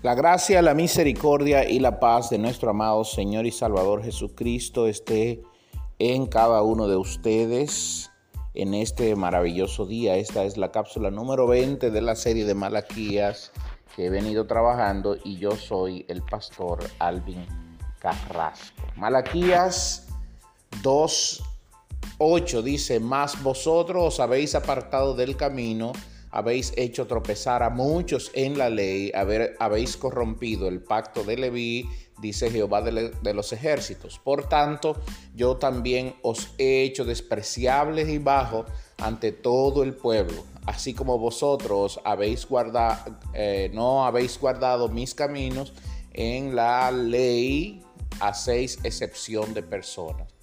La gracia, la misericordia y la paz de nuestro amado Señor y Salvador Jesucristo esté en cada uno de ustedes en este maravilloso día. Esta es la cápsula número 20 de la serie de Malaquías que he venido trabajando y yo soy el pastor Alvin Carrasco. Malaquías 2.8 dice, más vosotros os habéis apartado del camino habéis hecho tropezar a muchos en la ley, habéis corrompido el pacto de Leví, dice Jehová de, los ejércitos. Por tanto, yo también os he hecho despreciables y bajos ante todo el pueblo, así como vosotros eh, no habéis guardado mis caminos, en la ley hacéis excepción de personas.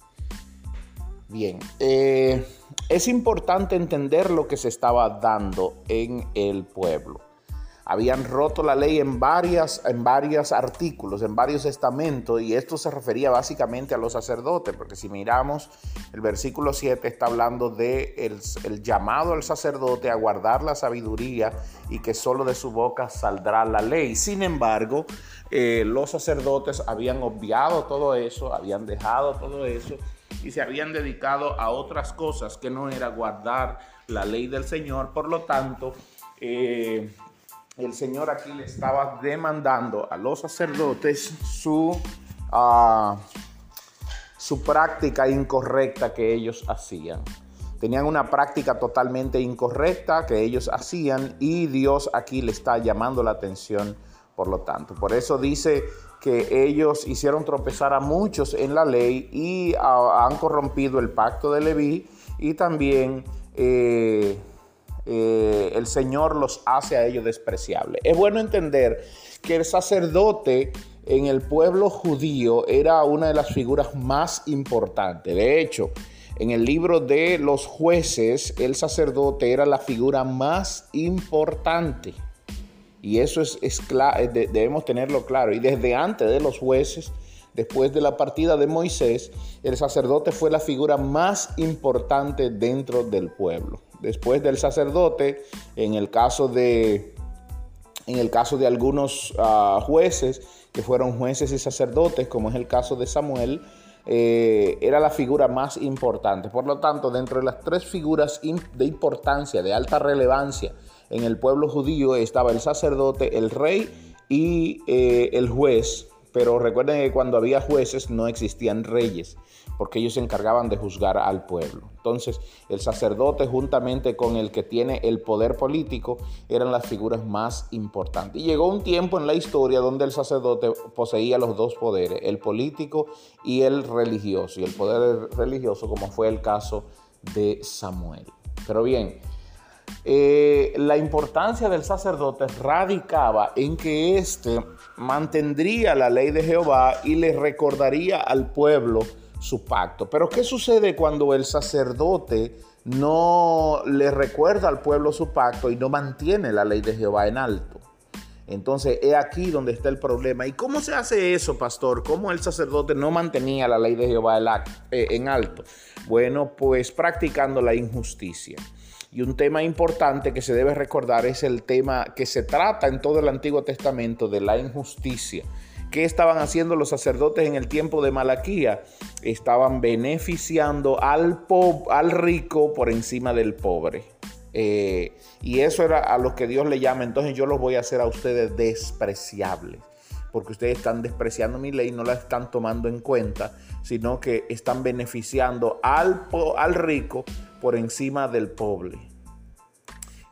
Bien, eh, es importante entender lo que se estaba dando en el pueblo. Habían roto la ley en varias, en varios artículos, en varios estamentos, y esto se refería básicamente a los sacerdotes, porque si miramos el versículo 7 está hablando de el, llamado al sacerdote a guardar la sabiduría y que solo de su boca saldrá la ley. Sin embargo, eh, los sacerdotes habían obviado todo eso, habían dejado todo eso y se habían dedicado a otras cosas que no era guardar la ley del Señor. Por lo tanto, eh, el Señor aquí le estaba demandando a los sacerdotes su, ah, su práctica incorrecta que ellos hacían. Tenían una práctica totalmente incorrecta que ellos hacían y Dios aquí le está llamando la atención por lo tanto. Por eso dice que ellos hicieron tropezar a muchos en la ley y han corrompido el pacto de Leví y también eh, eh, el Señor los hace a ellos despreciables. Es bueno entender que el sacerdote en el pueblo judío era una de las figuras más importantes. De hecho, en el libro de los jueces, el sacerdote era la figura más importante. Y eso es, debemos tenerlo claro. Y desde antes de los jueces, después de la partida de Moisés, el sacerdote fue la figura más importante dentro del pueblo. Después del sacerdote, en el caso de, en el caso de algunos ah, jueces, que fueron jueces y sacerdotes, como es el caso de Samuel, eh, era la figura más importante. Por lo tanto, dentro de las tres figuras de importancia, de alta relevancia, en el pueblo judío estaba el sacerdote, el rey y eh, el juez. Pero recuerden que cuando había jueces no existían reyes, porque ellos se encargaban de juzgar al pueblo. Entonces, el sacerdote juntamente con el que tiene el poder político eran las figuras más importantes. Y llegó un tiempo en la historia donde el sacerdote poseía los dos poderes, el político y el religioso. Y el poder religioso como fue el caso de Samuel. Pero bien, eh, la importancia del sacerdote radicaba en que éste mantendría la ley de Jehová y le recordaría al pueblo su pacto. Pero ¿qué sucede cuando el sacerdote no le recuerda al pueblo su pacto y no mantiene la ley de Jehová en alto? Entonces, es aquí donde está el problema. ¿Y cómo se hace eso, pastor? ¿Cómo el sacerdote no mantenía la ley de Jehová en alto? Bueno, pues practicando la injusticia. Y un tema importante que se debe recordar es el tema que se trata en todo el Antiguo Testamento de la injusticia. ¿Qué estaban haciendo los sacerdotes en el tiempo de Malaquía? Estaban beneficiando al, al rico por encima del pobre. Eh, y eso era a lo que Dios le llama. Entonces yo los voy a hacer a ustedes despreciables. Porque ustedes están despreciando mi ley, no la están tomando en cuenta, sino que están beneficiando al, al rico por encima del pobre.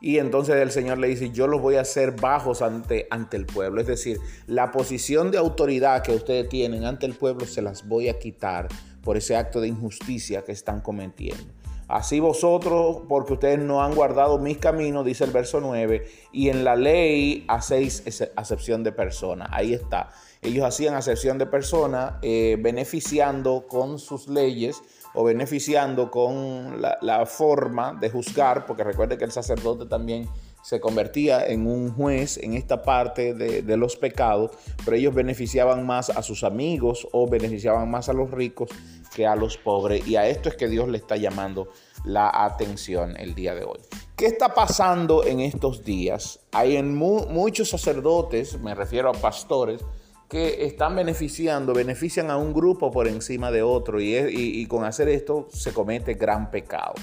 Y entonces el Señor le dice, yo los voy a hacer bajos ante, ante el pueblo. Es decir, la posición de autoridad que ustedes tienen ante el pueblo se las voy a quitar por ese acto de injusticia que están cometiendo. Así vosotros, porque ustedes no han guardado mis caminos, dice el verso 9, y en la ley hacéis acepción de persona. Ahí está. Ellos hacían acepción de persona, eh, beneficiando con sus leyes o beneficiando con la, forma de juzgar, porque recuerde que el sacerdote también se convertía en un juez en esta parte de, los pecados, pero ellos beneficiaban más a sus amigos o beneficiaban más a los ricos que a los pobres. Y a esto es que Dios le está llamando la atención el día de hoy. ¿Qué está pasando en estos días? Hay en muchos sacerdotes, me refiero a pastores, que están beneficiando, benefician a un grupo por encima de otro y, con hacer esto se comete gran pecado.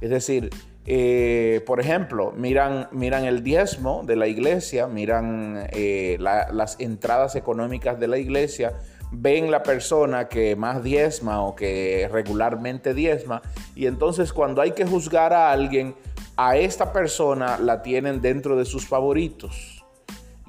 Es decir, eh, por ejemplo, miran, miran el diezmo de la iglesia, miran eh, las entradas económicas de la iglesia, ven la persona que más diezma o que regularmente diezma y entonces cuando hay que juzgar a alguien, a esta persona la tienen dentro de sus favoritos.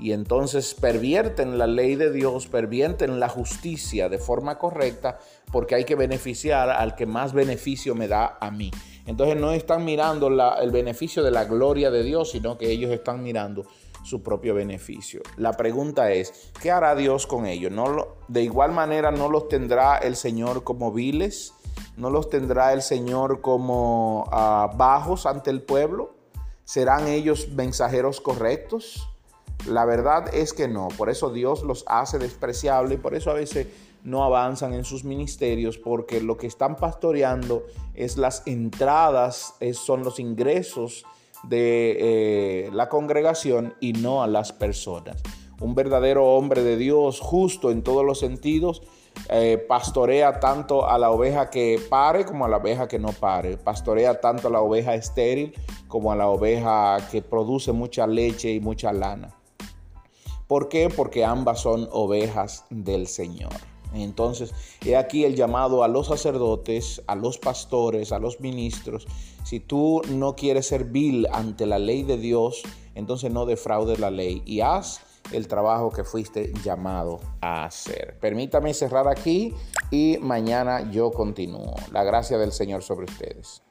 Y entonces pervierten la ley de Dios, pervierten la justicia de forma correcta porque hay que beneficiar al que más beneficio me da a mí. Entonces no están mirando el beneficio de la gloria de Dios, sino que ellos están mirando su propio beneficio. La pregunta es, ¿qué hará Dios con ellos? ¿No de igual manera no los tendrá el Señor como viles? ¿No los tendrá el Señor como ah, bajos ante el pueblo? ¿Serán ellos mensajeros correctos? La verdad es que no, por eso Dios los hace despreciables y por eso a veces no avanzan en sus ministerios porque lo que están pastoreando es las entradas, son los ingresos de eh, la congregación y no a las personas. Un verdadero hombre de Dios, justo en todos los sentidos, eh, pastorea tanto a la oveja que pare como a la oveja que no pare. Pastorea tanto a la oveja estéril como a la oveja que produce mucha leche y mucha lana. ¿Por qué? Porque ambas son ovejas del Señor. Entonces, he aquí el llamado a los sacerdotes, a los pastores, a los ministros. Si tú no quieres ser vil ante la ley de Dios, entonces no defraudes la ley y haz el trabajo que fuiste llamado a hacer. Permítame cerrar aquí y mañana yo continúo. La gracia del Señor sobre ustedes.